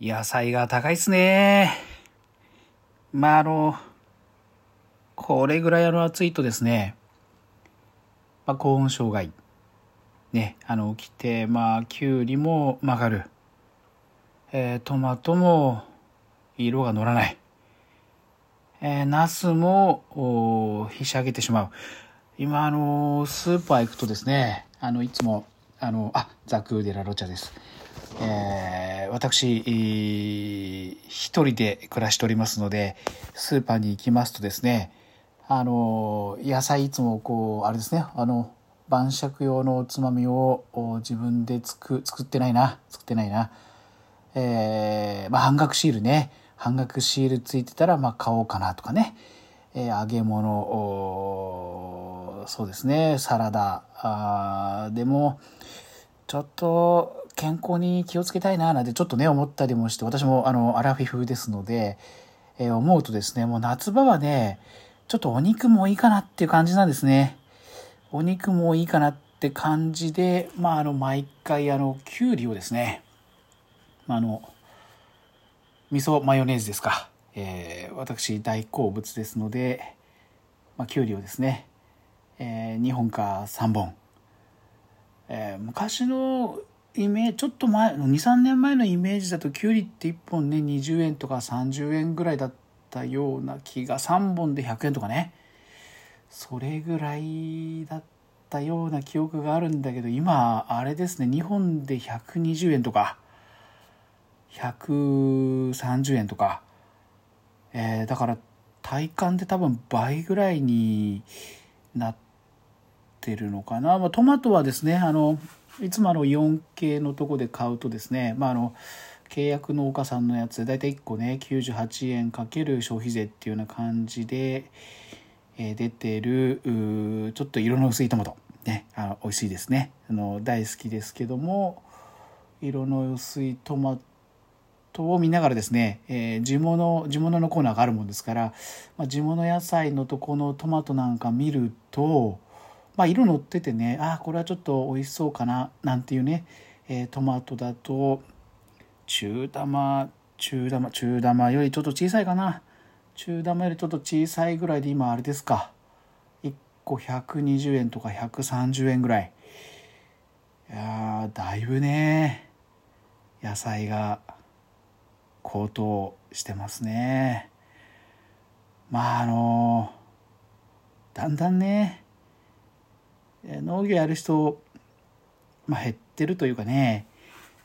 野菜が高いっすね。まあ、あの、これぐらいの暑いとですね、まあ、高温障害。ね、あの、起きて、まあ、きゅうりも曲がる。えー、トマトも色が乗らない。えー、ナスも、ひし上げてしまう。今、あの、スーパー行くとですね、あの、いつも、あの、あ、ザクーデラロチャです。えー、私、一人で暮らしておりますので、スーパーに行きますとですね、あの、野菜いつもこう、あれですね、あの、晩酌用のおつまみを自分で作作ってないな、作ってないな。えー、まあ半額シールね、半額シールついてたら、まあ買おうかなとかね。えー、揚げ物、そうですね、サラダ、あでも、ちょっと健康に気をつけたいななんてちょっとね思ったりもして私もあのアラフィフですので、えー、思うとですねもう夏場はねちょっとお肉もいいかなっていう感じなんですね。お肉もいいかなって感じでまああの毎回あのきゅうりをですね、まあ、あの味噌マヨネーズですか、えー、私大好物ですので、まあ、きゅうりをですね、えー、2本か3本。えー、昔のイメージちょっと前23年前のイメージだときゅうりって1本ね20円とか30円ぐらいだったような気が3本で100円とかね。それぐらいだったような記憶があるんだけど今あれですね2本で120円とか130円とか、えー、だから体感で多分倍ぐらいになってるのかな、まあ、トマトはですねあのいつもあのイオン系のとこで買うとですね、まあ、あの契約農家さんのやつ大体1個ね98円かける消費税っていうような感じで、えー、出てるちょっと色の薄いトマト。ねあ美味しいですね。あの大好きですけども色の薄いトマトを見ながらですね、えー、地物地物のコーナーがあるもんですから、まあ、地物野菜のとこのトマトなんか見るとまあ、色乗っててねあこれはちょっと美味しそうかななんていうね、えー、トマトだと中玉中玉中玉よりちょっと小さいかな。中玉よりちょっと小さいぐらいで今あれですか。1個120円とか130円ぐらい。いやだいぶね野菜が高騰してますね。まああのだんだんね農業やる人、まあ、減ってるというかね。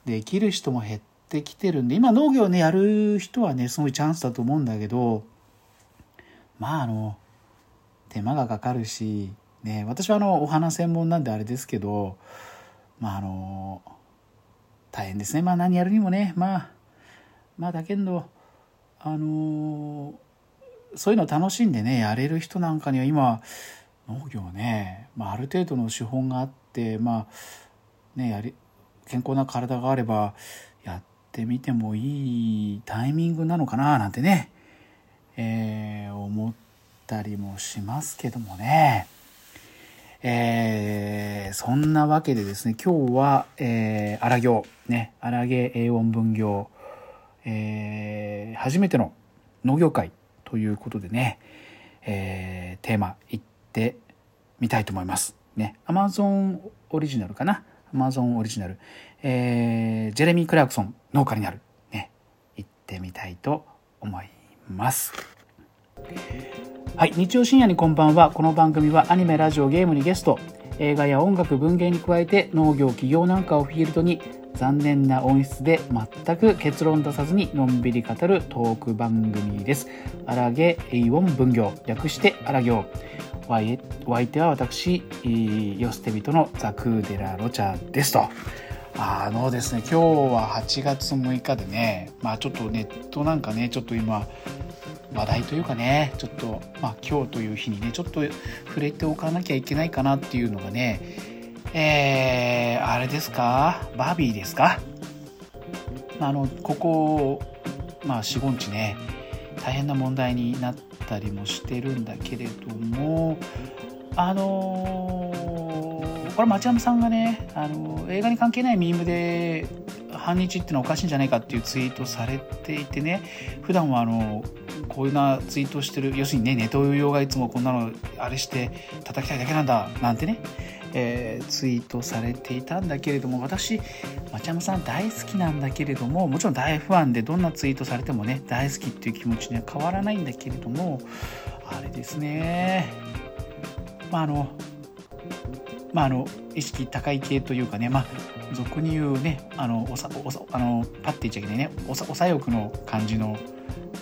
できる人も減ってきてるんで今農業ねやる人はねすごいチャンスだと思うんだけどまああの手間がかかるし、ね、私はあのお花専門なんであれですけどまああの大変ですね。まあ何やるにもねまあまあだけどあのそういうの楽しんでねやれる人なんかには今農業ね、まあ、ある程度の資本があってまあねやり健康な体があればやってみてもいいタイミングなのかななんてね、えー、思ったりもしますけどもね。えー、そんなわけでですね今日は、えー、荒行ね荒毛英音分業、えー、初めての農業会ということでね、えー、テーマ「ってみたいと思います。ね、Amazon オリジナルかな？Amazon オリジナル、えー、ジェレミー・クラークソン農家になる、ね、行ってみたいと思います。はい、日曜深夜にこんばんは。この番組はアニメ、ラジオ、ゲームにゲスト、映画や音楽、文芸に加えて農業、企業なんかをフィールドに残念な音質で全く結論出さずにのんびり語るトーク番組です。アラゲエイオン分業、略してアラ行。お相手は私、ヨステビトのザクーデラ・ロチャですと。あのですね、今日は8月6日でね、まあちょっとネットなんかね、ちょっと今、話題というかね、ちょっと、まあ今日という日にね、ちょっと触れておかなきゃいけないかなっていうのがね、えー、あれですか？バービーですか？あの、ここ、まあ4、5日ね、大変な問題になったりもしてるんだけれどもあのー、これ町山さんがね、あのー、映画に関係ないミームで反日ってのはおかしいんじゃないかっていうツイートされていてね普段はあのこういうなツイートしてる要するにねネトウヨがいつもこんなのあれして叩きたいだけなんだなんてね、えー、ツイートされていたんだけれども私町山さん大好きなんだけれどももちろん大ファンでどんなツイートされてもね大好きっていう気持ちには変わらないんだけれどもあれですね。まああのまああの意識高い系というかねまあ俗に言うねあのおさおさあのパッて言っちゃいけないねおさおさ欲の感じの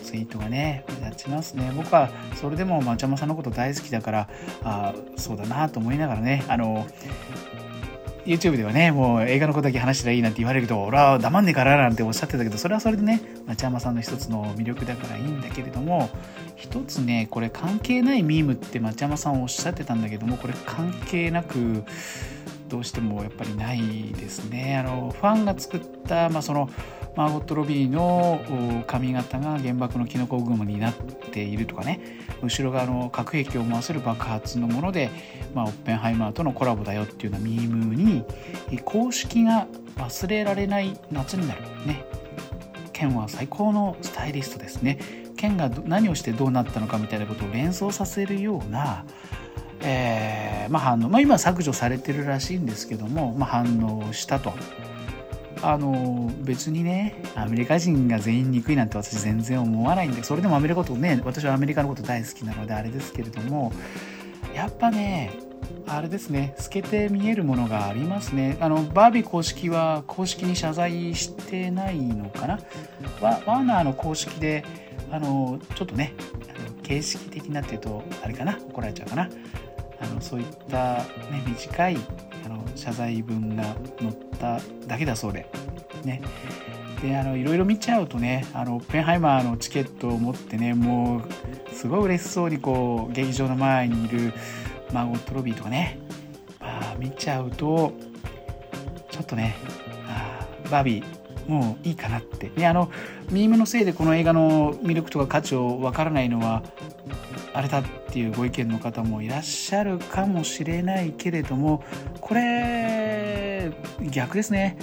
ツイートがね目立ちますね僕はそれでもまちゃまさんのこと大好きだからあそうだなと思いながらねあの YouTube ではね、もう映画のことだけ話したらいいなんて言われるけど、俺は黙んねえからなんておっしゃってたけど、それはそれでね、町山さんの一つの魅力だからいいんだけれども、一つね、これ関係ないミームって町山さんおっしゃってたんだけども、これ関係なく、どうしてもやっぱりないですね。あの、ファンが作った、まあその、マーゴット・ロビーの髪型が原爆のキノコ雲になっているとかね。後ろ側の核兵器を回せる爆発のもので、まあ、オッペンハイマーとのコラボだよっていうようなミームに公式が忘れられない夏になるね。ケンは最高のスタイリストですね。ケンが何をしてどうなったのかみたいなことを連想させるようなえー、まあ反応、まあ、今削除されてるらしいんですけども、まあ、反応したと。あの別にねアメリカ人が全員憎いなんて私全然思わないんでそれでもアメリカとね私はアメリカのこと大好きなのであれですけれどもやっぱねあれですね透けて見えるものがありますね。あのバービー公式は公式に謝罪してないのかな？ワワーナーの公式であのちょっとね形式的なっていうとあれかな怒られちゃうかな。あのそういった、ね、短いあの謝罪文が載っただけだそうで。ね。であのいろいろ見ちゃうとねあのオッペンハイマーのチケットを持ってねもうすごい嬉しそうにこう劇場の前にいるマゴット・ロビーとかね、まあ、見ちゃうとちょっとねあバービーもういいかなって。ねあのミームのせいでこの映画の魅力とか価値を分からないのはあれだっていうご意見の方もいらっしゃるかもしれないけれどもこれ逆ですね。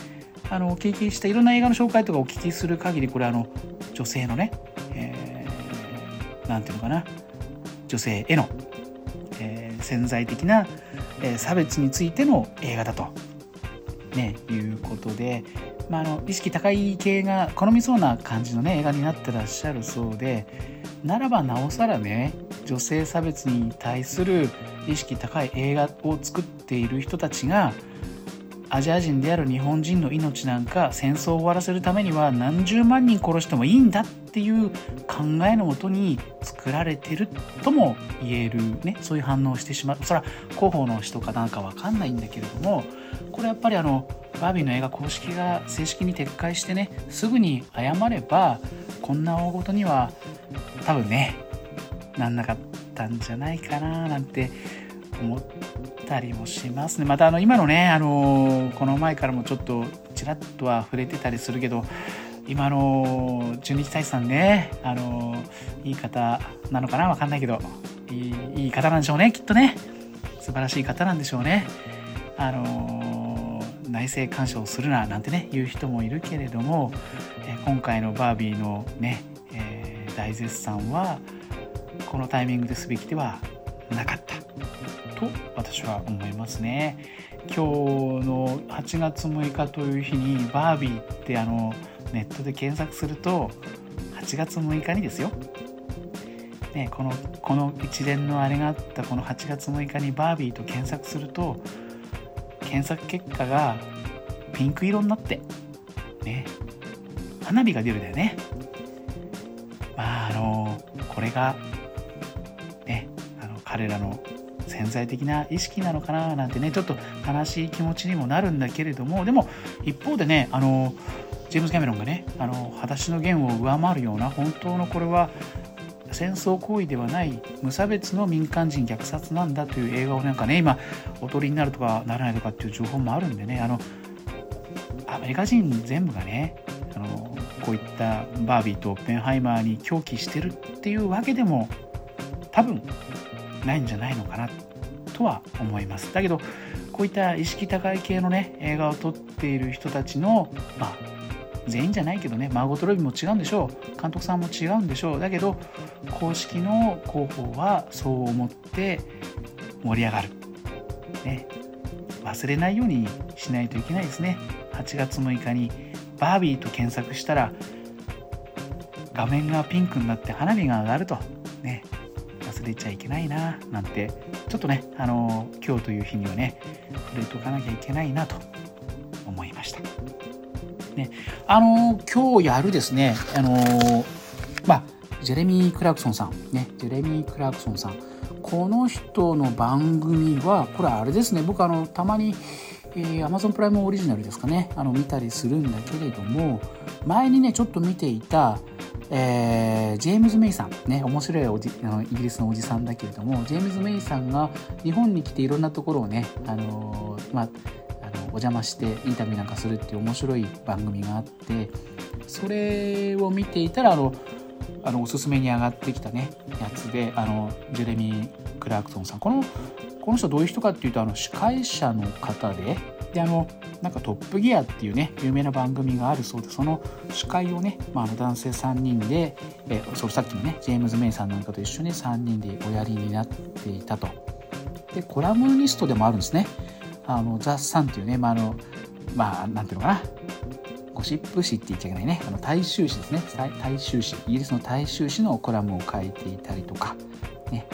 あのお聞きしたいろんな映画の紹介とかお聞きする限りこれあの女性のね何、えー、て言うのかな。女性への、えー、潜在的な、えー、差別についての映画だと、ね、いうことで、まあ、あの意識高い系が好みそうな感じのね映画になってらっしゃるそうで。ならばなおさらね女性差別に対する意識高い映画を作っている人たちがアジア人である日本人の命なんか戦争を終わらせるためには何十万人殺してもいいんだっていう考えのもとに作られてるとも言えるね。そういう反応をしてしまう。それは広報の人かなんかわかんないんだけれどもこれやっぱりあのバービーの映画公式が正式に撤回してねすぐに謝ればこんな大ごとには多分ねなんなかったんじゃないかななんて思ったりもしますね。またあの今のねあのこの前からもちょっとちらっとは触れてたりするけど今の中日大さんねあのいい方なのかなわかんないけどいいいい方なんでしょうねきっとね。素晴らしい方なんでしょうね。あの内政干渉するななんてね言う人もいるけれども、え今回のバービーのね、えー、大絶賛はこのタイミングですべきではなかった。と私は思いますね。今日の8月6日という日にバービーってあのネットで検索すると8月6日にですよ、ね、このこの一連のあれがあったこの8月6日にバービーと検索すると検索結果がピンク色になってね花火が出るだよね。まああのこれが彼らの潜在的な意識なのかななんてねちょっと悲しい気持ちにもなるんだけれどもでも一方でねあのジェームズ・キャメロンがね「あの裸足の弦」を上回るような本当のこれは戦争行為ではない無差別の民間人虐殺なんだという映画をなんかね今おとりになるとかならないとかっていう情報もあるんでねあのアメリカ人全部がねあのこういったバービーとオッペンハイマーに狂気してるっていうわけでも多分ないんじゃないのかなとは思います。だけどこういった意識高い系のね映画を撮っている人たちの、まあ、全員じゃないけどねマーゴト・ロビーも違うんでしょう。監督さんも違うんでしょう。だけど公式の広報はそう思って盛り上がる、ね、忘れないようにしないといけないですね。8月6日にバービーと検索したら画面がピンクになって花火が上がると。ね忘れちゃいけないななんてちょっとねあの今日という日にはね触れとかなきゃいけないなと思いました。ね、あの今日やるですねあのまあジェレミー・クラクソンさんねジェレミー・クラクソンさんこの人の番組はこれあれですね僕あのたまにえー、Amazon プライムオリジナルですかねあの見たりするんだけれども前にねちょっと見ていた、えー、ジェームズ・メイさんね面白いおじあのイギリスのおじさんだけれどもジェームズ・メイさんが日本に来ていろんなところをね、あのー、まあ、あのお邪魔してインタビューなんかするっていう面白い番組があってそれを見ていたらあのあのおすすめに上がってきたねやつであのジェレミー・クラークソンさん。このこの人どういう人かっていうとあの司会者の方でであのなんか「トップギア」っていうね有名な番組があるそうでその司会をね、まあ、あの男性3人で、えそのさっきのねジェームズ・メイさんなんかと一緒に3人でおやりになっていたと。でコラムニストでもあるんですね。あのザ・サンっていうね、まああのまあ、なんていうのかな。ゴシップ誌って言っちゃいけないね。あの大衆誌ですね。大衆誌。イギリスの大衆誌のコラムを書いていたりとかね。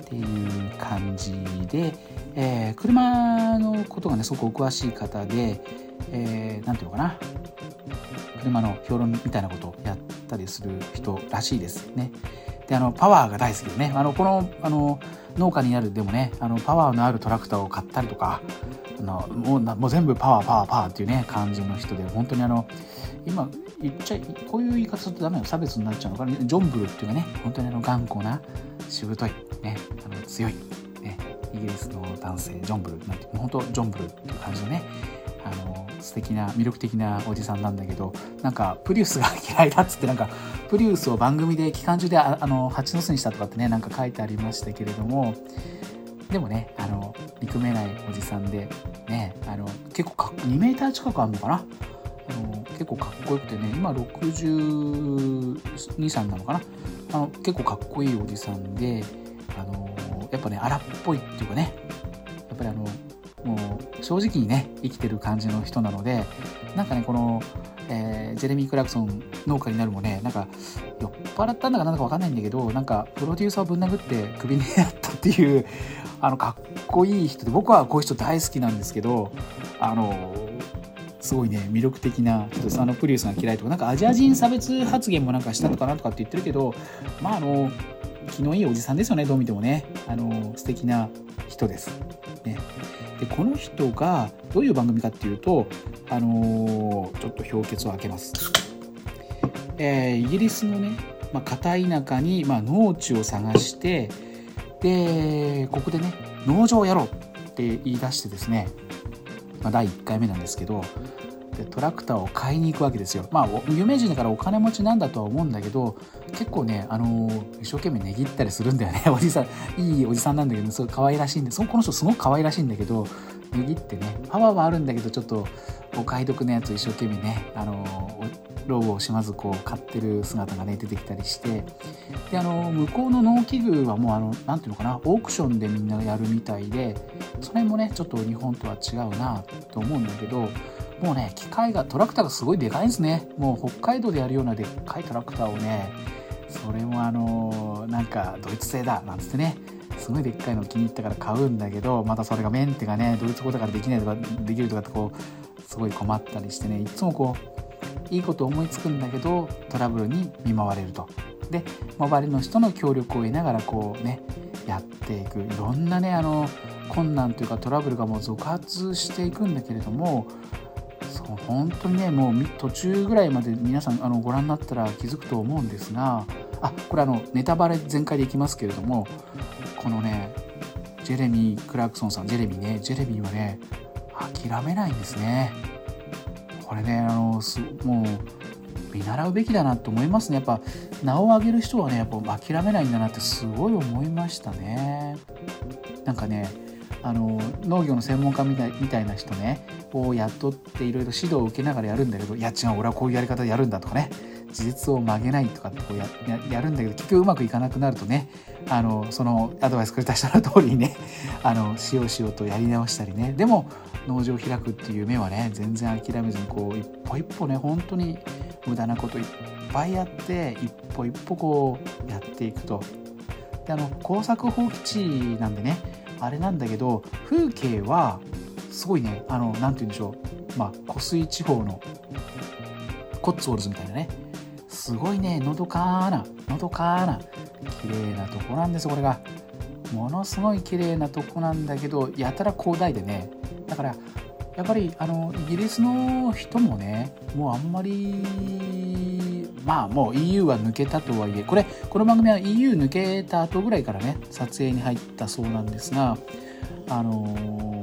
っていう感じで、えー、車のことがねすごくお詳しい方で、えー、ていうのかな。車の評論みたいなことをやったりする人らしいですね。であのパワーが大好きでね。あのこのあの農家になるでもねあのパワーのあるトラクターを買ったりとかあのもうもう全部パワーパワーパワーっていうね感じの人で本当にあの今言っちゃこういう言い方するとダメよ。差別になっちゃうのかな。ジョンブルっていうかね本当にあの頑固なしぶとい、ね、あの強い、イギリスの男性ジョンブルなんて本当ジョンブルっていう感じのねあの素敵な魅力的なおじさんなんだけどなんかプリウスが嫌いだっつってなんかプリウスを番組で期間中でああの蜂の巣にしたとかってねなんか書いてありましたけれどもでもねあの憎めないおじさんでねあの結構か2メーター近くあるのかな？あの結構かっこよくてね今623なのかな？あの結構かっこいいおじさんであのやっぱね荒っぽいっていうかね。やっぱりあのもう正直にね生きてる感じの人なのでなんかねこの、えー、ジェレミー・クラクソン農家になるもねなんか酔っ払ったんだかなんだか分かんないんだけどなんかプロデューサーをぶん殴ってクビになったっていう あのかっこいい人で僕はこういう人大好きなんですけどあのすごいね魅力的なちょっとあのプリウスが嫌いとかなんかアジア人差別発言もなんかしたのかなとかって言ってるけどまああの気のいいおじさんですよねどう見てもねあの素敵な人です。ね、でこの人がどういう番組かっていうとあのちょっと氷結を開けます。えー、イギリスのね、まあ、片田舎に、まあ、農地を探してでここでね農場をやろうって言い出してですねまあ、第1回目なんですけどでトラクターを買いに行くわけですよ。まあ有名人だからお金持ちなんだとは思うんだけど結構ね、あのー、一生懸命値切ったりするんだよね おじさんいいおじさんなんだけどすごい可愛らしいんでそこの人すごく可愛らしいんだけど値切ってねパワーはあるんだけどちょっとお買い得なやつを一生懸命ね、あのーローブをしまずこう買ってる姿がね出てきたりしてであの向こうの農機具はもうあの何ていうのかなオークションでみんなやるみたいでそれもねちょっと日本とは違うなと思うんだけどもうね機械がトラクターがすごいでかいんですね。もう北海道でやるようなでっかいトラクターをねそれもあのなんかドイツ製だなんつってね。すごいでっかいの気に入ったから買うんだけどまたそれがメンテがねドイツ語だからできないとかできるとかってこうすごい困ったりしてね。いつもこういいこと思いつくんだけどトラブルに見舞われると。で周りの人の協力を得ながらこうねやっていく。いろんなねあの困難というかトラブルがもう続発していくんだけれどもそう本当にねもう途中ぐらいまで皆さんあのご覧になったら気づくと思うんですがあこれあのネタバレ全開でいきますけれどもこのねジェレミー・クラークソンさんジェレミーねジェレミーはね諦めないんですね。これねあのもう見習うべきだなと思いますねやっぱ名を上げる人はねやっぱ諦めないんだなってすごい思いましたねなんかねあの農業の専門家みたいみたいな人ねを雇っていろいろ指導を受けながらやるんだけどいや違う俺はこういうやり方でやるんだとかね事実を曲げないとかってこうややるんだけど結局うまくいかなくなるとねあのそのアドバイスくれた人の通りにね あのしようしようとやり直したりねでも農場を開くっていう夢はね全然諦めずにこう一歩一歩ね本当に無駄なこといっぱいやって一歩一歩こうやっていくと。であの耕作放棄地なんでねあれなんだけど風景はすごいねあの何て言うんでしょう。まあ湖水地方のコッツウォルズみたいなね。すごいねのどかなのどかな綺麗なとこなんですこれが。ものすごい綺麗なとこなんだけどやたら広大でね。だからやっぱりあのイギリスの人もねもうあんまりまあもう EU は抜けたとはいえこれこの番組は EU 抜けた後ぐらいからね撮影に入ったそうなんですがあの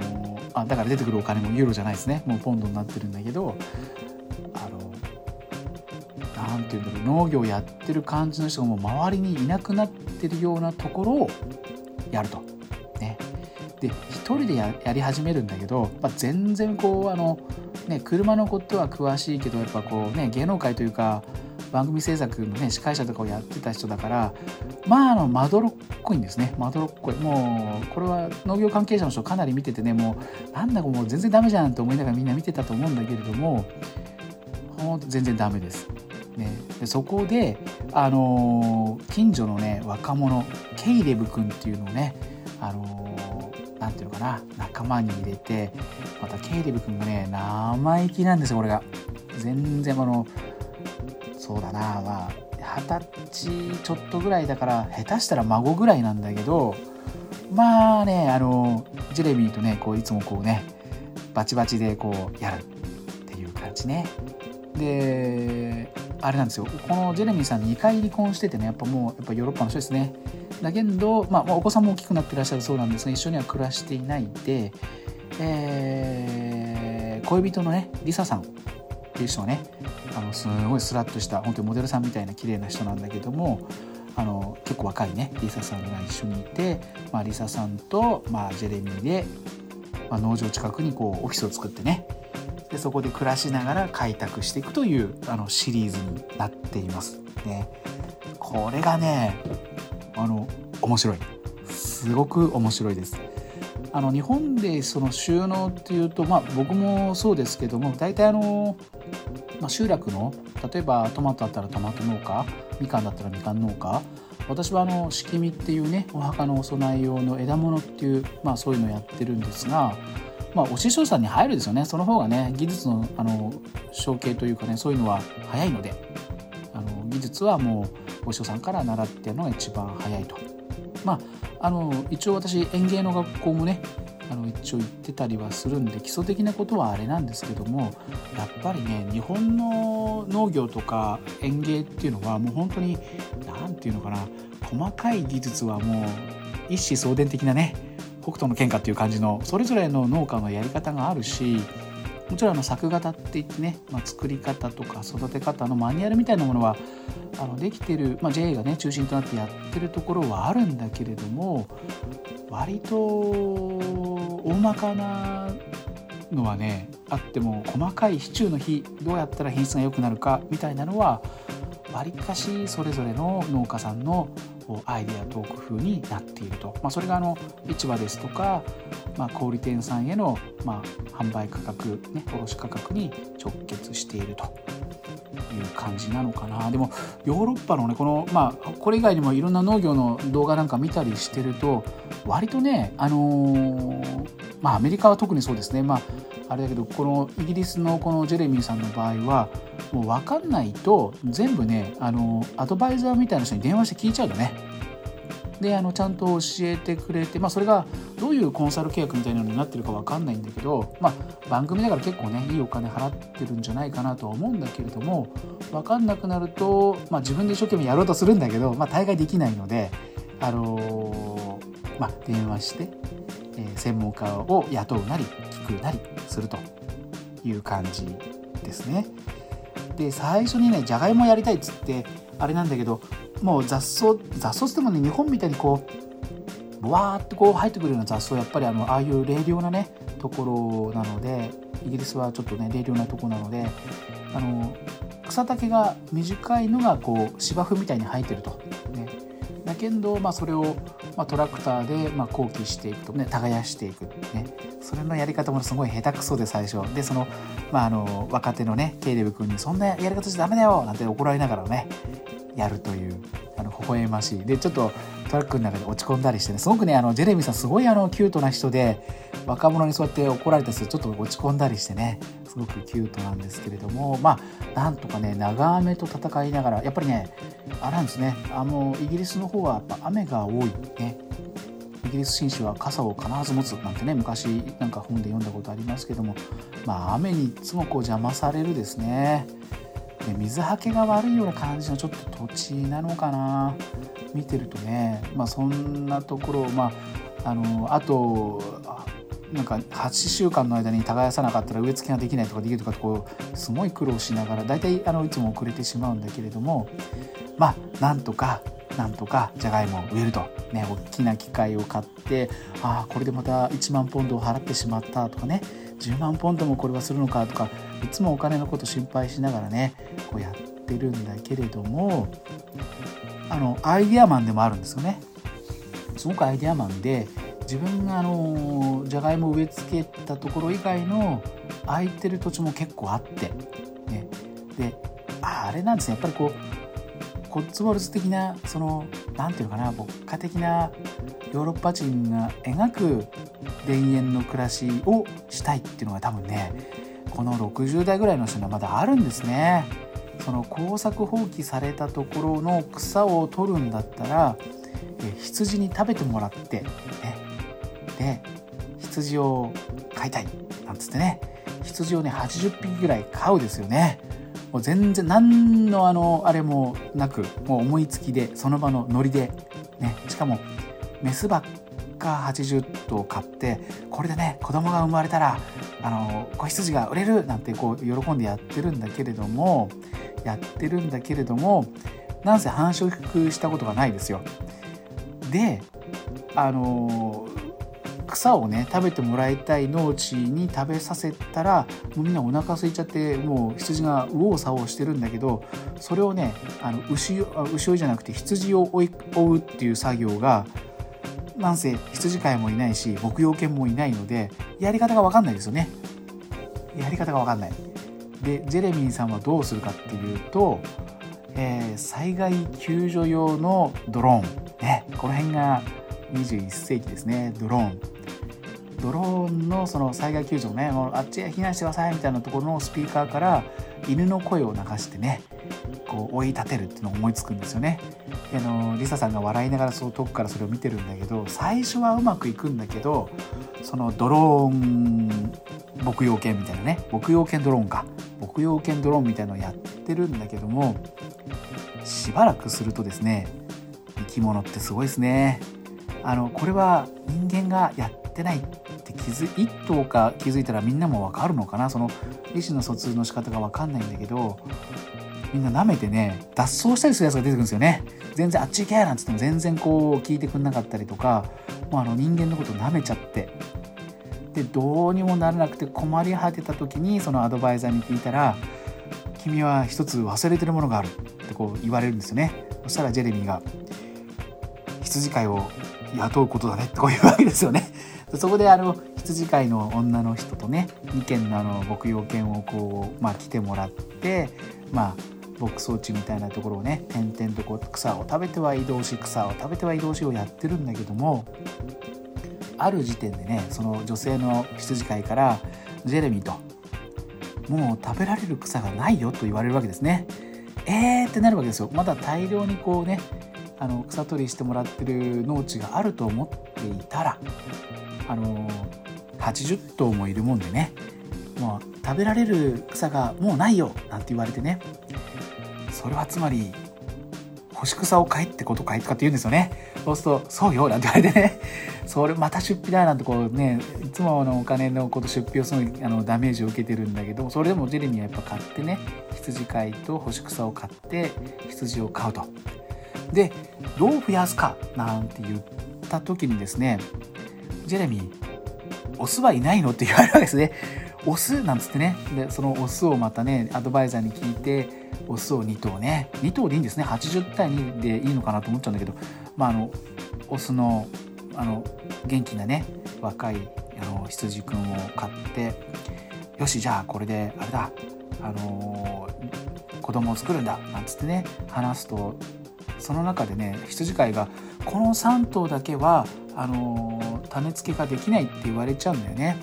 あだから出てくるお金もユーロじゃないですねもうポンドになってるんだけどあの何て言うんだろう農業やってる感じの人がもう周りにいなくなってるようなところをやると。ね、で一人でやり始めるんだけど、まあ、全然こうあの、ね、車のことは詳しいけどやっぱこうね芸能界というか番組制作のね司会者とかをやってた人だからまああのまどろっこいんですねまどろっこいもうこれは農業関係者の人かなり見ててねもうなんだかもう全然ダメじゃんと思いながらみんな見てたと思うんだけれどもほんと全然ダメです。ね、でそこで、あのー、近所のね若者ケイレブ君っていうのをね、あのー、なんていうのかな仲間に入れてまたケイレブ君がね生意気なんですよこれが。全然あのそうだな。まあ二十歳ちょっとぐらいだから下手したら孫ぐらいなんだけどまあねあのジェレミーとねこういつもこうねバチバチでこうやるっていう感じね。であれなんですよ。このジェレミーさん2回離婚しててねやっぱもうやっぱヨーロッパの人ですね。だけど、まあ、お子さんも大きくなってらっしゃるそうなんですが一緒には暮らしていないで、えー、恋人のねリサさんっていう人はねあのすごいスラッとした本当にモデルさんみたいな綺麗な人なんだけどもあの結構若いねリサさんが一緒にいて、まあ、リサさんと、まあ、ジェレミーで、まあ、農場近くにこうオフィスを作ってねでそこで暮らしながら開拓していくというあのシリーズになっていますね。これがねあの面白いすごく面白いです。あの日本でその収納っていうと、まあ、僕もそうですけども大体あの、まあ、集落の例えばトマトだったらトマト農家みかんだったらみかん農家私はあのしきみっていうねお墓のお供え用の枝物っていう、まあ、そういうのをやってるんですがまあ、お師匠さんに入るですよねその方がね技術のあの承継というかねそういうのは早いのであの技術はもうお師匠さんから習ってるのが一番早いと。まあ、あの一応私園芸の学校もねあの一応行ってたりはするんで基礎的なことはあれなんですけどもやっぱりね日本の農業とか園芸っていうのはもう本当に何て言うのかな細かい技術はもう一子相伝的なね北斗の喧嘩っていう感じのそれぞれの農家のやり方があるしもちろんあの作型って言ってね、まあ、作り方とか育て方のマニュアルみたいなものはあのできてる、まあ、JA がね中心となってやってるところはあるんだけれども割と大まかなのはねあっても細かいシチューの日どうやったら品質が良くなるかみたいなのはわりかしそれぞれの農家さんのアイデアと工夫になっていると、まあ、それがあの市場ですとか、まあ、小売店さんへの、まあ、販売価格、ね、卸価格に直結しているという感じなのかな。でもヨーロッパのねこの、まあ、これ以外にもいろんな農業の動画なんか見たりしてると割とねあのー、まあアメリカは特にそうですね。まああれだけどこのイギリスのこのジェレミーさんの場合はもう分かんないと全部ねあのアドバイザーみたいな人に電話して聞いちゃうとね。であのちゃんと教えてくれて、まあ、それがどういうコンサル契約みたいなのになってるか分かんないんだけど、まあ、番組だから結構ねいいお金払ってるんじゃないかなとは思うんだけれども分かんなくなると、まあ、自分で一生懸命やろうとするんだけど、まあ、大概できないので、あのー、まあ、電話して、えー、専門家を雇うなり聞くなりするという感じですね。で最初にねじゃがいもやりたいっつってあれなんだけどもう雑草雑草ってもね日本みたいにこうブワーってこう入ってくるような雑草やっぱりあのああいう冷涼なねところなのでイギリスはちょっとね冷涼なとこなのであの草丈が短いのがこう芝生みたいに生えてると。ね、だけど、まあ、それを、まあ、トラクターで、まあ、していくとね耕していく、ね、それのやり方もすごい下手くそで最初。でその,、まあ、あの若手のねケイレブ君に「そんなやり方しちゃダメだよ!」なんて怒られながらねやるというあの微笑ましい。でちょっとトラックの中で落ち込んだりしてね。すごくねあのジェレミーさんすごいあのキュートな人で若者にそうやって怒られたりするとちょっと落ち込んだりしてねすごくキュートなんですけれどもまあなんとかね長雨と戦いながらやっぱりねあれなんですねあのイギリスの方はやっぱ雨が多いね。イギリス紳士は傘を必ず持つなんてね昔なんか本で読んだことありますけどもまあ雨にいつもこう邪魔されるですね。で水はけが悪いような感じのちょっと土地なのかな。見てるとねまあそんなところまああのあとなんか8週間の間に耕さなかったら植え付けができないとかできるとかこうすごい苦労しながら大体あのいつも遅れてしまうんだけれどもまあなんとかなんとかじゃがいもを植えると、ね、大きな機械を買ってああこれでまた1万ポンドを払ってしまったとかね10万ポンドもこれはするのかとかいつもお金のこと心配しながらねこうやってるんだけれどもあのアイデアマンでもあるんですよね。すごくアイデアマンで自分があのじゃがいも植え付けたところ以外の空いてる土地も結構あって、ね、であれなんですねやっぱりこうコッツウォルズ的なその何て言うのかな牧歌的なヨーロッパ人が描く田園の暮らしをしたいっていうのが多分ねこの60代ぐらいの人にはまだあるんですね。その耕作放棄されたところの草を取るんだったら羊に食べてもらって、ね、羊を飼いたいなんつってね羊をね80匹ぐらい飼うですよね。もう全然何のあのあれもなくもう思いつきでその場のノリで、ね、しかもメスばっか80頭買ってこれでね子供が生まれたらあの子羊が売れるなんてこう喜んでやってるんだけれどもやってるんだけれどもなんせ繁殖したことがないですよ。であの草をね食べてもらいたい農地に食べさせたらもうみんなお腹空いちゃってもう羊が右往左往してるんだけどそれをねあの牛牛追いじゃなくて羊を追い追うっていう作業がなんせ羊飼いもいないし牧羊犬もいないのでやり方が分かんないですよね。やり方が分かんない。でジェレミーさんはどうするかっていうと、えー、災害救助用のドローン。ねこの辺が21世紀ですね。ドローン。ドローンのその災害救助ねもうあっちへ避難してくださいみたいなところのスピーカーから犬の声を流してねこう追い立てるっていうのを思いつくんですよね。あのリサさんが笑いながらそう遠くからそれを見てるんだけど最初はうまくいくんだけどそのドローン牧羊犬みたいなね牧羊犬ドローンか牧羊犬ドローンみたいのをやってるんだけどもしばらくするとですね生き物ってすごいですね。あのこれは人間がやってないって気づ一頭か気づいたらみんなも分かるのかな？その意思の疎通の仕方が分かんないんだけどみんな舐めてね脱走したりするやつが出てくるんですよね。全然あっち行けなんつっても全然こう聞いてくんなかったりとかもうあの人間のこと舐めちゃって。でどうにもならなくて困り果てた時にそのアドバイザーに聞いたら「君は一つ忘れてるものがある」ってこう言われるんですよね。そしたらジェレミーが「羊飼いを雇うことだね」ってこう言うわけですよね。そこであの羊飼いの女の人とね2軒のあの牧羊犬をこう、まあ、来てもらってまあ牧草地みたいなところをね点々とこう草を食べては移動し草を食べては移動しをやってるんだけどもある時点でねその女性の羊飼いからジェレミーと「もう食べられる草がないよ」と言われるわけですね。えーってなるわけですよ。まだ大量にこうねあの草取りしてもらってる農地があると思っていたらあの80頭もいるもんでねもう食べられる草がもうないよなんて言われてね。それはつまり干し草を買いってことかいとかって言うんですよね。そうすると「そうよ」なんて言われてね。それまた出費だなんてこうねいつものお金のこと出費をすごいあのダメージを受けてるんだけどそれでもジェレミーはやっぱ買ってね羊飼いと干し草を買って羊を飼うと。でどう増やすかなんて言った時にですねジェレミーオスはいないのって言われるわけですね。オスなんつってね。でそのオスをまたねアドバイザーに聞いてオスを2頭ね。2頭でいいんですね。80対2でいいのかなと思っちゃうんだけど。まああのオスのあの元気なね若いあの羊くんを買ってよしじゃあこれであれだ。あのー、子供を作るんだ。なんつってね話すとその中でね羊飼いがこの3頭だけはあの、種付けができないって言われちゃうんだよね。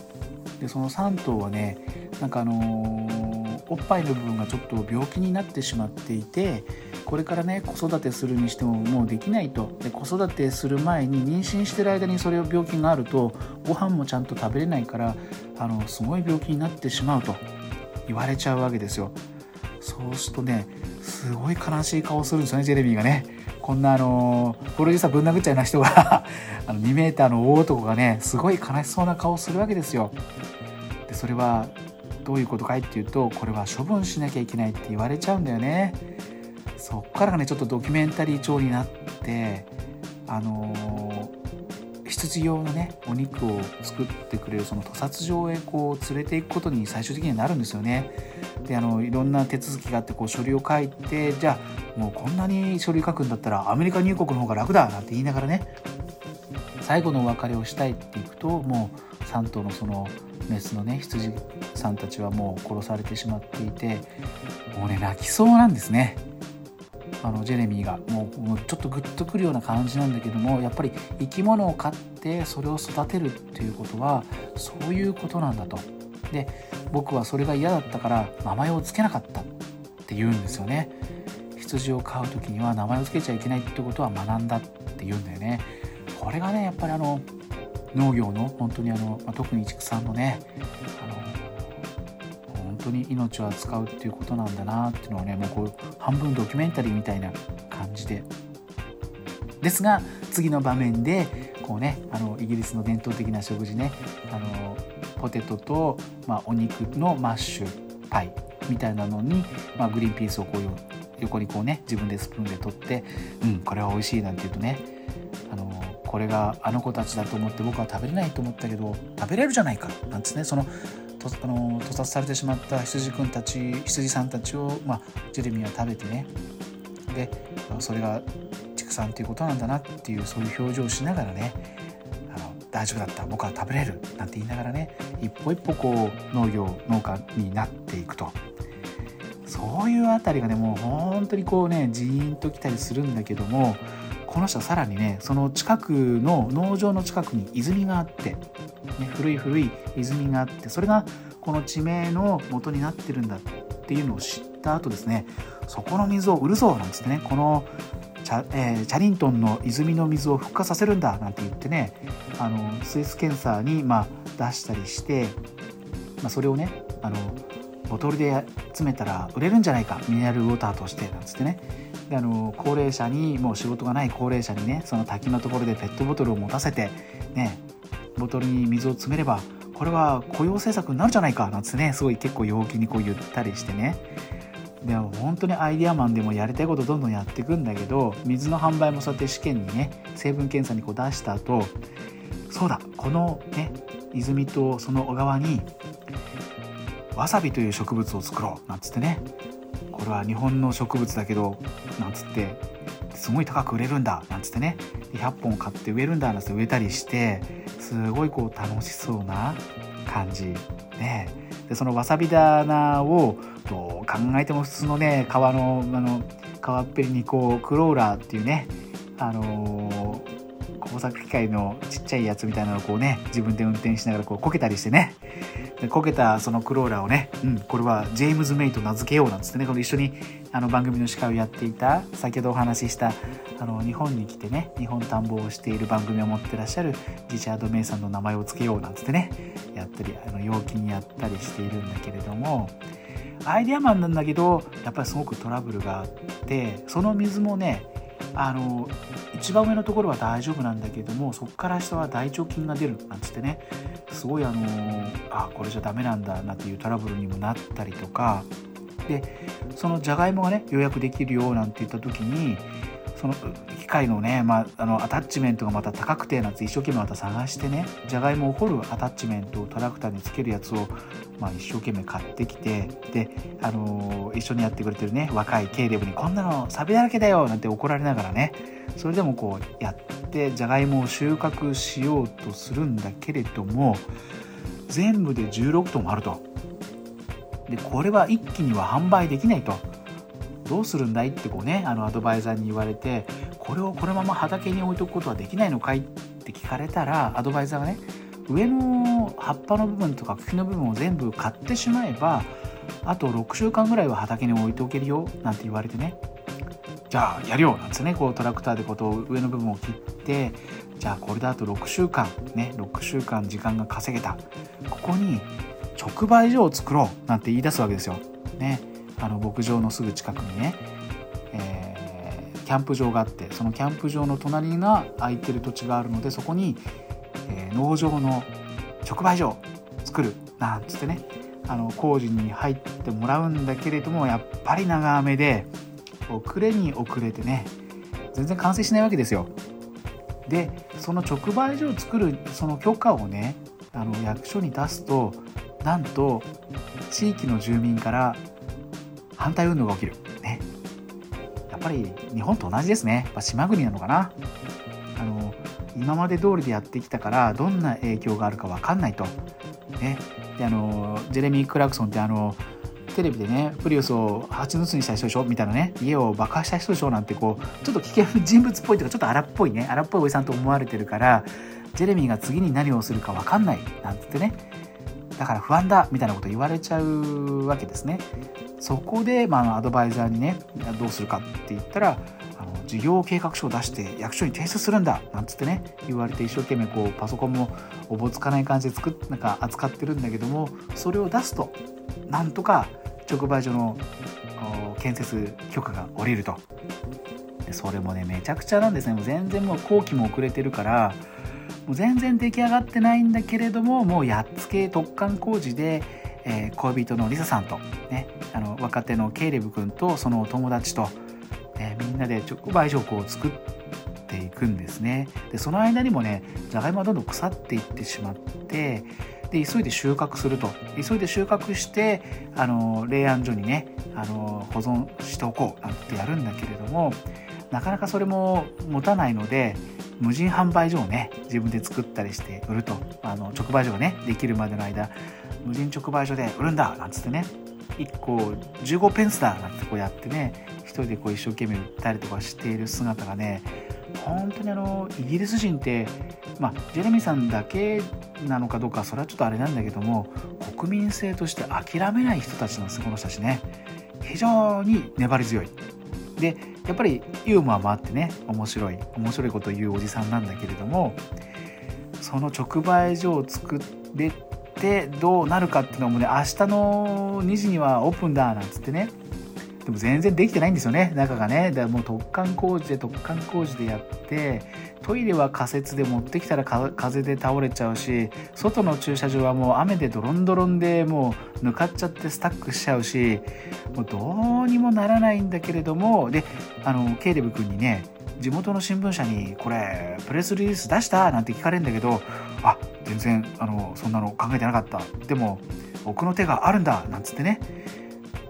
でその3頭はねなんかあの、おっぱいの部分がちょっと病気になってしまっていてこれからね子育てするにしてももうできないとで子育てする前に妊娠してる間にそれを病気があるとご飯もちゃんと食べれないからあのすごい病気になってしまうと言われちゃうわけですよそうするとねすごい悲しい顔するんですよねジェレミーがね。こんなあのプロデューサーぶん殴っちゃいな人が あの2メーターの大男がねすごい悲しそうな顔するわけですよ。でそれはどういうことかいっていうとこれは処分しなきゃいけないって言われちゃうんだよね。そっからがねちょっとドキュメンタリー調になってあのー、羊用のねお肉を作ってくれるその屠殺場へこう連れていくことに最終的にはなるんですよね。であのいろんな手続きがあってこう書類を書いてじゃあもうこんなに書類書くんだったらアメリカ入国の方が楽だなんて言いながらね最後のお別れをしたいっていくともう3頭のそのメスのね羊さんたちはもう殺されてしまっていてもうね泣きそうなんですね。あのジェレミーがもうもうちょっとグッとくるような感じなんだけどもやっぱり生き物を飼ってそれを育てるっていうことはそういうことなんだと。で僕はそれが嫌だったから名前を付けなかったって言うんですよね。羊を飼う時には名前を付けちゃいけないってことは学んだって言うんだよね。これがねやっぱりあの農業の本当にあの、ま、特に畜産のねあの当に命を扱うっていうことなんだなっていうのはねもうこう半分ドキュメンタリーみたいな感じでですが次の場面でこうねあのイギリスの伝統的な食事ねあのポテトと、まあ、お肉のマッシュパイみたいなのに、まあ、グリーンピースをこう横にこうね自分でスプーンで取ってうんこれは美味しいなんて言うとねあのこれがあの子たちだと思って僕は食べれないと思ったけど食べれるじゃないかなんですねそのあの屠殺されてしまった羊くんたち羊さんたちを、まあ、ジェレミーは食べてね。でそれが畜産っていうことなんだなっていうそういう表情をしながらねあの大丈夫だった僕は食べれるなんて言いながらね一歩一歩こう農業農家になっていくと。そういうあたりがねもう本当にこうねジーンときたりするんだけどもこの人はさらにねその近くの農場の近くに泉があって、ね、古い古い泉があってそれがこの地名の元になってるんだっていうのを知った後ですねそこの水を売るぞなんつってねこのチャ,、えー、チャリントンの泉の水を復活させるんだなんて言ってねあのスイス検査に、まあ、出したりして、まあ、それをねあのボトルで詰めたら売れるんじゃないかミネラルウォーターとしてなんつってね。であの高齢者にもう仕事がない高齢者にねその滝のところでペットボトルを持たせてねボトルに水を詰めればこれは雇用政策になるじゃないかなんてねすごい結構陽気にこう言ったりしてね。でも本当にアイデアマンでもやりたいことどんどんやっていくんだけど水の販売もそうやって試験にね成分検査にこう出した後そうだこのね泉とその小川にわさびという植物を作ろうなんつってね。これは日本の植物だけどなんつってすごい高く売れるんだなんつってね。100本買って植えるんだなんつって植えたりしてすごいこう楽しそうな感じ。ね。でそのわさび棚をどう考えても普通のね川のあの川っぺりにこうクローラーっていうねあのー、工作機械のちっちゃいやつみたいなのをこうね自分で運転しながらこうこけたりしてね。でこけたそのクローラーをね、うん、これはジェームズ・メイと名付けようなんつってねこの一緒にあの番組の司会をやっていた先ほどお話ししたあの日本に来てね日本探訪をしている番組を持ってらっしゃるリチャード・メイさんの名前を付けようなんつってねやったりあの陽気にやったりしているんだけれどもアイデアマンなんだけどやっぱりすごくトラブルがあってその水もねあの一番上のところは大丈夫なんだけどもそこから下は大腸菌が出るなんつってねすごいあのあこれじゃダメなんだなっていうトラブルにもなったりとかでそのじゃがいもがね予約できるよなんて言った時にその機械のね、まあ、あのアタッチメントがまた高くてなんて一生懸命また探してねじゃがいもを掘るアタッチメントをトラクターにつけるやつを、まあ、一生懸命買ってきてで、あのー、一緒にやってくれてるね若いケイレブに「こんなのサビだらけだよ」なんて怒られながらねそれでもこうやってじゃがいもを収穫しようとするんだけれども全部で16トンあると。でこれは一気には販売できないと。どうするんだいってこうねあのアドバイザーに言われてこれをこのまま畑に置いとくことはできないのかいって聞かれたらアドバイザーがね上の葉っぱの部分とか茎の部分を全部買ってしまえばあと6週間ぐらいは畑に置いておけるよなんて言われてねじゃあやるよなんですねこうトラクターでこと上の部分を切ってじゃあこれであと6週間ね6週間時間が稼げたここに直売所を作ろうなんて言い出すわけですよ。ね、あの牧場のすぐ近くにね、えー、キャンプ場があってそのキャンプ場の隣が空いてる土地があるのでそこに、えー、農場の直売所を作るなんつってねあの工事に入ってもらうんだけれどもやっぱり長雨で遅れに遅れてね全然完成しないわけですよ。でその直売所を作るその許可をねあの役所に出すとなんと地域の住民から反対運動が起きる、ね、やっぱり日本と同じですね。やっぱ島国なのかな。あの今まで通りでやってきたからどんな影響があるか分かんないと、ね、であのジェレミー・クラクソンってあのテレビでねプリウスを蜂の巣にした人でしょ？みたいなね。家を爆破した人でしょ？なんてこうちょっと危険人物っぽいというかちょっと荒っぽいね。荒っぽいおじさんと思われてるからジェレミーが次に何をするか分かんない。なんつってね。だから不安だみたいなこと言われちゃうわけですね。そこで、まあ、アドバイザーにねどうするかって言ったらあの事業計画書を出して役所に提出するんだなんつってね言われて一生懸命こうパソコンもおぼつかない感じで作っなんか扱ってるんだけどもそれを出すとなんとか直売所の建設許可が下りると。でそれもねめちゃくちゃなんですね。もう全然もう工期も遅れてるからもう全然出来上がってないんだけれどももうやっつけ突貫工事で、えー、恋人のリサさんと、ね、あの若手のケイレブ君とそのお友達と、えー、みんなで直売所を作っていくんですね。でその間にもねじゃがいもはどんどん腐っていってしまってで急いで収穫すると。急いで収穫してあの冷暗所にねあの保存しておこうなんてやるんだけれどもなかなかそれも持たないので無人販売所をね自分で作ったりして売ると。あの直売所がねできるまでの間無人直売所で売るんだなんつってね。1個15ペンスだなんてこうやってね一人でこう一生懸命売ったりとかしている姿がね本当にあのイギリス人ってまあジェレミーさんだけなのかどうかそれはちょっとあれなんだけども国民性として諦めない人たちなんですこの人たちね。非常に粘り強い。でやっぱりユーモアもあってね面白い面白いことを言うおじさんなんだけれどもその直売所を作れてどうなるかっていうのもね明日の2時にはオープンだなんつってねでも全然できてないんですよね中がね。だからもう突貫工事で突貫工事でやってトイレは仮設で持ってきたら風で倒れちゃうし外の駐車場はもう雨でドロンドロンでもうぬかっちゃってスタックしちゃうしもうどうにもならないんだけれどもであのケイレブ君にね地元の新聞社にこれプレスリリース出したなんて聞かれるんだけどあ全然あのそんなの考えてなかった。でも奥の手があるんだなんつってね。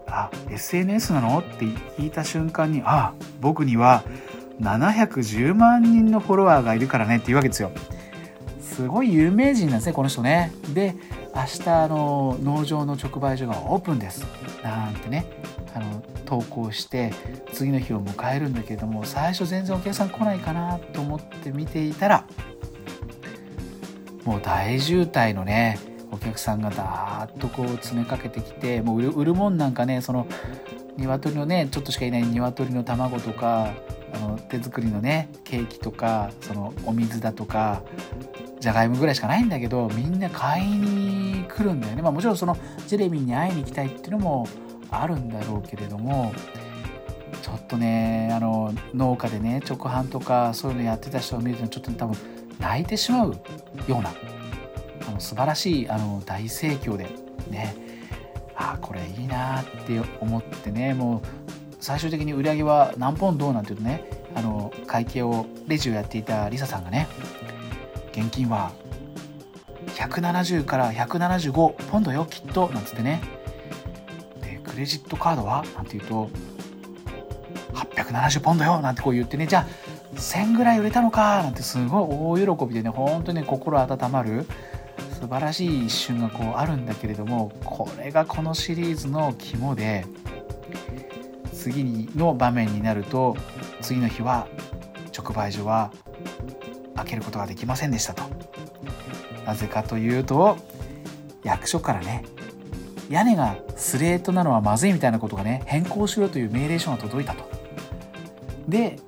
あ SNS なの？って聞いた瞬間にあ僕には710万人のフォロワーがいるからねっていうわけですよ。すごい有名人なんですねこの人ね。で明日の農場の直売所がオープンです。なんてねあの投稿して次の日を迎えるんだけれども最初全然お客さん来ないかなと思って見ていたらもう大渋滞のねお客さんがダーッとこう詰めかけてきてもう売るもんなんかねその鶏のねちょっとしかいない鶏の卵とかあの手作りのねケーキとかそのお水だとかじゃがいもぐらいしかないんだけどみんな買いに来るんだよね、まあ、もちろんそのジェレミーに会いに行きたいっていうのもあるんだろうけれどもちょっとねあの農家でね直販とかそういうのやってた人を見るとちょっと多分泣いてしまうようなあの素晴らしいあの大盛況でね。あこれいいなって思ってねもう最終的に売り上げは何ポンドなんていうとねあの会計をレジをやっていたリサさんがね現金は170から175ポンドよきっとなんつってね。でクレジットカードはなんて言うと870ポンドよなんてこう言ってね。じゃあ1000ぐらい売れたのかなんてすごい大喜びでね本当に心温まる素晴らしい一瞬がこうあるんだけれどもこれがこのシリーズの肝で次の場面になると次の日は直売所は開けることができませんでしたと。なぜかというと役所からね屋根がスレートなのはまずいみたいなことがね変更しろという命令書が届いたと。で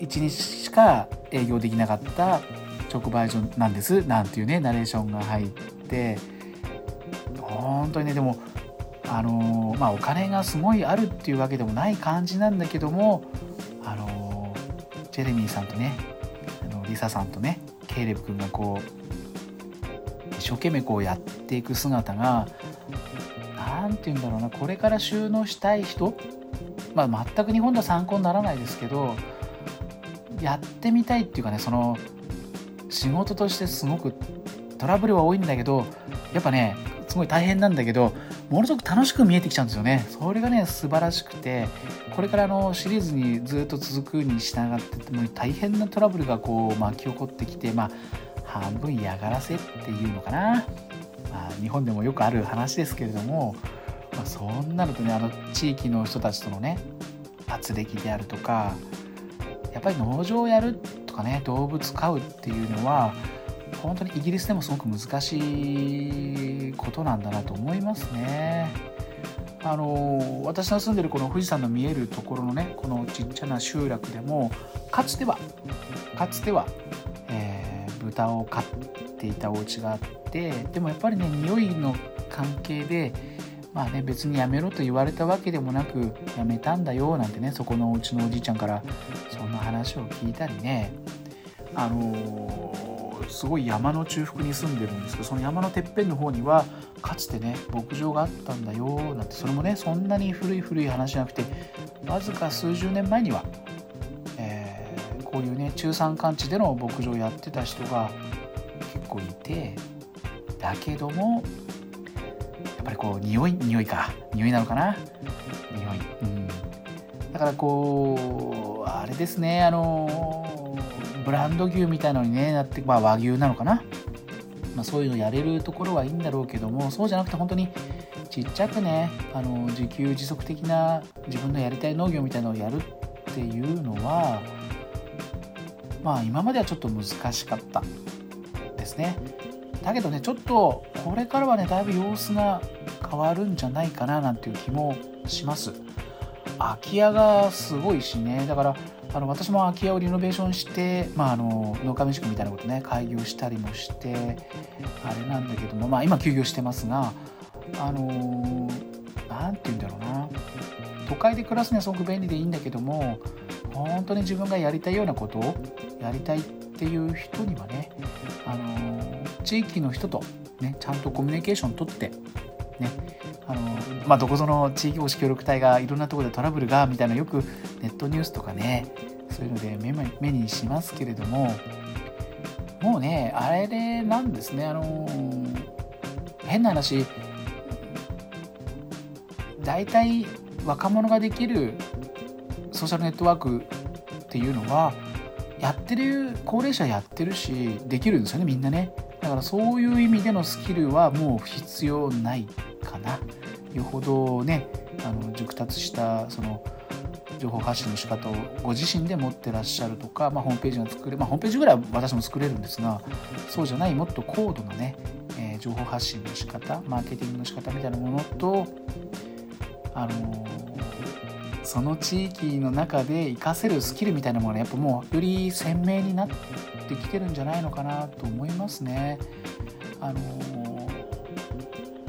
1日しか営業できなかった直売所なんですなんていうねナレーションが入って本当にねでもあのまあお金がすごいあるっていうわけでもない感じなんだけどもあのジェレミーさんとねあのリサさんとねケイレブ君がこう一生懸命こうやっていく姿が何て言うんだろうなこれから収納したい人まあ全く日本では参考にならないですけどやってみたいっていうかねその仕事としてすごくトラブルは多いんだけどやっぱねすごい大変なんだけどものすごく楽しく見えてきちゃうんですよね。それがね素晴らしくてこれからのシリーズにずっと続くに従っても大変なトラブルがこう巻き起こってきてまあ半分嫌がらせっていうのかな、まあ、日本でもよくある話ですけれども、まあ、そうなるとねあの地域の人たちとのね圧力であるとかやっぱり農場をやるってかね動物飼うっていうのは本当にイギリスでもすごく難しいことなんだなと思いますね。あの私の住んでるこの富士山の見えるところのねこのちっちゃな集落でもかつてはかつては、えー、豚を飼っていたお家があってでもやっぱりね匂いの関係でまあね別にやめろと言われたわけでもなくやめたんだよなんてねそこのうちのおじいちゃんからそんな話を聞いたりね。あのー、すごい山の中腹に住んでるんですけどその山のてっぺんの方にはかつてね牧場があったんだよなんてそれもねそんなに古い古い話じゃなくてわずか数十年前には、えー、こういうね中山間地での牧場をやってた人が結構いてだけどもっぱりこう匂い匂いか。匂いなのかな？匂い。うん。だからこうあれですねあのブランド牛みたいのにねなって、まあ、和牛なのかな、まあ、そういうのやれるところはいいんだろうけどもそうじゃなくて本当にちっちゃくねあの自給自足的な自分のやりたい農業みたいのをやるっていうのはまあ今まではちょっと難しかったですね。だけどねちょっとこれからはねだいぶ様子が変わるんじゃないかななんていう気もします。空き家がすごいしね。だからあの私も空き家をリノベーションして、まあ、あの農家民宿みたいなことね開業したりもしてあれなんだけども、まあ、今休業してますがあの何て言うんだろうな。都会で暮らすにはすごく便利でいいんだけども本当に自分がやりたいようなことをやりたいっていう人にはね、あの地域の人と、ね、ちゃんとコミュニケーション取ってねあのまあ、どこぞの地域おこし協力隊がいろんなところでトラブルがみたいなよくネットニュースとかねそういうので目にしますけれどももうねあれでなんですねあの変な話大体若者ができるソーシャルネットワークっていうのはやってる高齢者やってるしできるんですよねみんなね。からそういう意味でのスキルはもう必要ないかな。よほどねあの熟達したその情報発信の仕方をご自身で持ってらっしゃるとか、まあ、ホームページが作れ、まあ、ホームページぐらいは私も作れるんですがそうじゃないもっと高度なね、えー、情報発信の仕方マーケティングの仕方みたいなものとあの、その地域の中で活かせるスキルみたいなものがやっぱもうより鮮明になってきてるんじゃないのかなと思いますね。あのー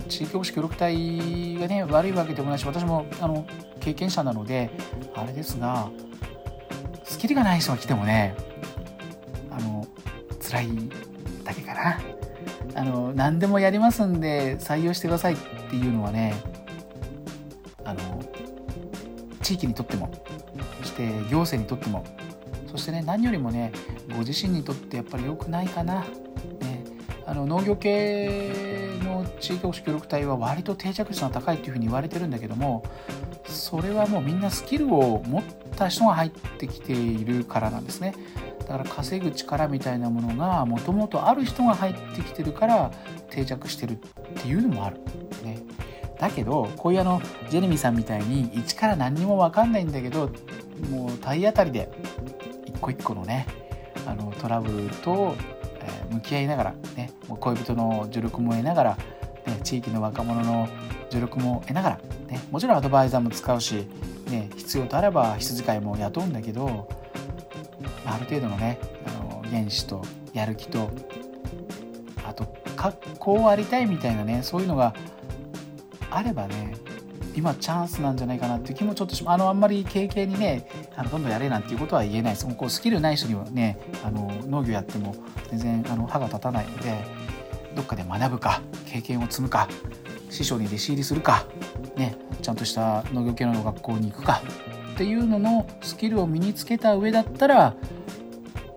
地域おこし協力隊がね悪いわけでもないし私もあの経験者なのであれですがスキルがない人が来てもねあの辛いだけかなあの何でもやりますんで採用してくださいっていうのはねあの地域にとってもそして行政にとってもそしてね何よりもねご自身にとってやっぱり良くないかな、ね、あの農業系の地域保守協力隊は割と定着率が高いっていうふうに言われてるんだけどもそれはもうみんなスキルを持った人が入ってきているからなんですね。だから稼ぐ力みたいなものがもともとある人が入ってきてるから定着してるっていうのもある。ね、だけどこういうあのジェレミーさんみたいに一から何にも分かんないんだけどもう体当たりで一個一個のねあのトラブルと、え向き合いながら、ね、もう恋人の助力も得ながら、ね、地域の若者の助力も得ながら、ね、もちろんアドバイザーも使うし、ね、必要とあれば羊飼いも雇うんだけどある程度のねあの原子とやる気とあとこうありたいみたいなねそういうのがあればね今チャンスなんじゃないかなっていう気もちょっとしあのあんまり経験にねあのどんどんやれなんていうことは言えないですこうスキルない人にはねあの農業やっても全然あの歯が立たないのでどっかで学ぶか経験を積むか師匠に弟子入りするか、ね、ちゃんとした農業系の学校に行くかっていうののスキルを身につけた上だったら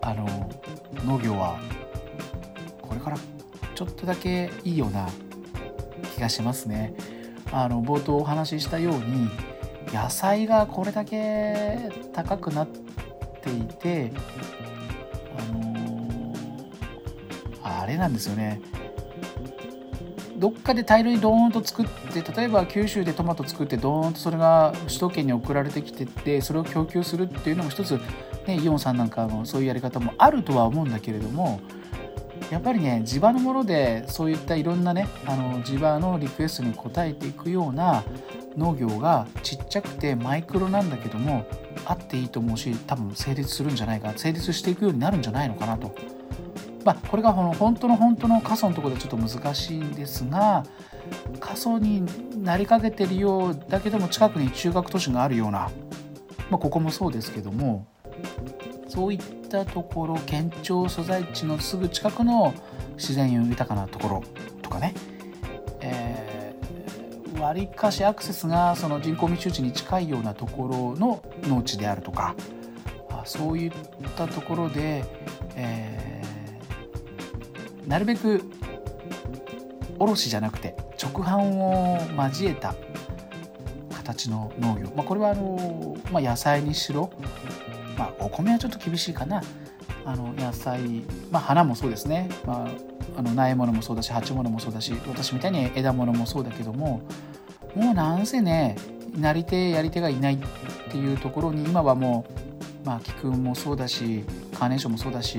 あの農業はこれからちょっとだけいいような気がしますね。あの冒頭お話ししたように野菜がこれだけ高くなっていてあのあれなんですよね。どっかで大量にドーンと作って例えば九州でトマト作ってドーンとそれが首都圏に送られてきてってそれを供給するっていうのも一つ、ね、イオンさんなんかのそういうやり方もあるとは思うんだけれどもやっぱりね地場のものでそういったいろんなねあの地場のリクエストに応えていくような農業がちっちゃくてマイクロなんだけどもあっていいと思うし多分成立するんじゃないか成立していくようになるんじゃないのかなと。まあ、これがこの本当の本当の過疎のところでちょっと難しいんですが過疎になりかけてるようだけども近くに中学都市があるような、まあ、ここもそうですけどもそういったところ県庁所在地のすぐ近くの自然豊かなところとかね、えー、割かしアクセスがその人口密集地に近いようなところの農地であるとか。そういったところで、えー、なるべく卸じゃなくて直販を交えた形の農業、まあ、これはあの、まあ、野菜にしろまあ、お米はちょっと厳しいかな。あの野菜、まあ、花もそうですね、まあ、あの苗物もそうだし鉢物もそうだし私みたいに枝物もそうだけどももうなんせねなり手やり手がいないっていうところに今はもう、まあ、菊もそうだしカーネーションもそうだし、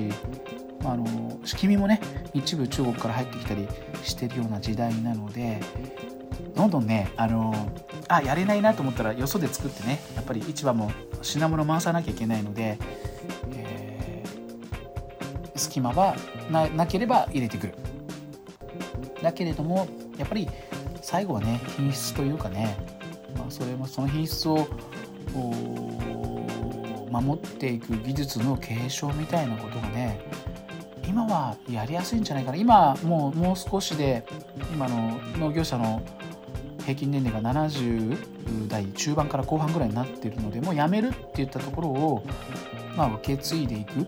まあ、あのしきみもね一部中国から入ってきたりしてるような時代なのでどんどんねあのあやれないなと思ったらよそで作ってねやっぱり市場も品物回さなきゃいけないので、えー、隙間はなければ入れてくる。だけれどもやっぱり最後はね品質というかね、まあ、それもその品質を守っていく技術の継承みたいなことがね今はやりやすいんじゃないかな。今もうもう少しで今の農業者の平均年齢が70代中盤から後半ぐらいになっているのでもう辞めるっていったところを、まあ、受け継いでいくっ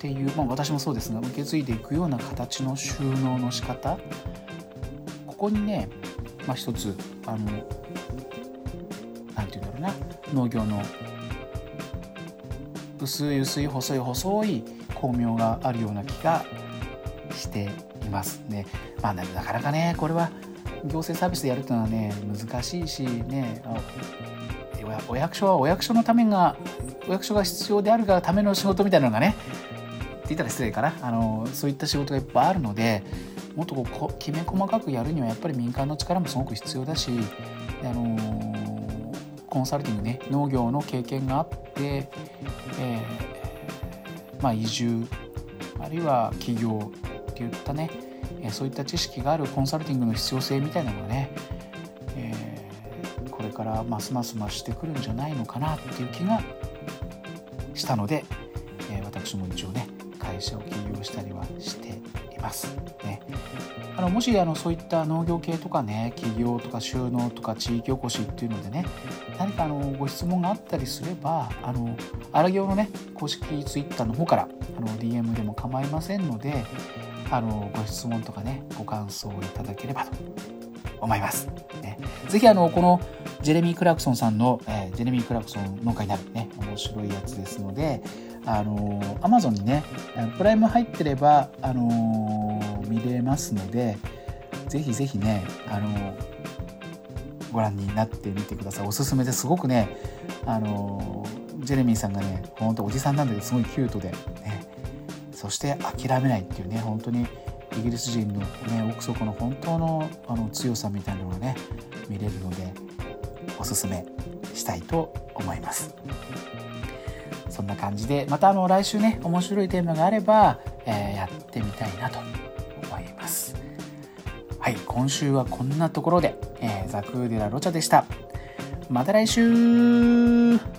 ていう、まあ、私もそうですが受け継いでいくような形の収納の仕方ここにね、まあ、一つあの何て言うんだろうな農業の薄い薄い細い細い巧妙があるような気がしていますね。まあ、なかなかねこれは行政サービスでやるっていうのはね難しいしねお役所はお役所のためがお役所が必要であるがための仕事みたいなのがねって言ったら失礼かな。あのそういった仕事がいっぱいあるのでもっとこうきめ細かくやるにはやっぱり民間の力もすごく必要だしあのコンサルティングね農業の経験があって、えー、まあ、移住あるいは起業っていったねそういった知識があるコンサルティングの必要性みたいなのがね、えー、これからますます増してくるんじゃないのかなっていう気がしたので、えー、私も一応ね会社を起業したりはしています。ね、あのもしあのそういった農業系とかね企業とか収納とか地域おこしっていうのでね何かあのご質問があったりすればあの荒行のね公式 Twitter の方からあの DM でも構いませんのであのご質問とかねご感想をいただければと思います。ね、ぜひあのこのジェレミー・クラクソンさんの、えー、ジェレミー・クラクソン農家になるね面白いやつですのであの Amazon にねプライム入ってればあの見れますのでぜひぜひねあのご覧になってみてください。おすすめです。ごくねあのジェレミーさんがねほんとおじさんなんだけどすごいキュートでね。そして諦めないっていうね本当にイギリス人の、ね、奥底の本当のあの強さみたいなのがね見れるのでおすすめしたいと思います。そんな感じでまたあの来週ね面白いテーマがあれば、えー、やってみたいなと思います。はい今週はこんなところで、えー、ザクーデラロチャでした。また来週!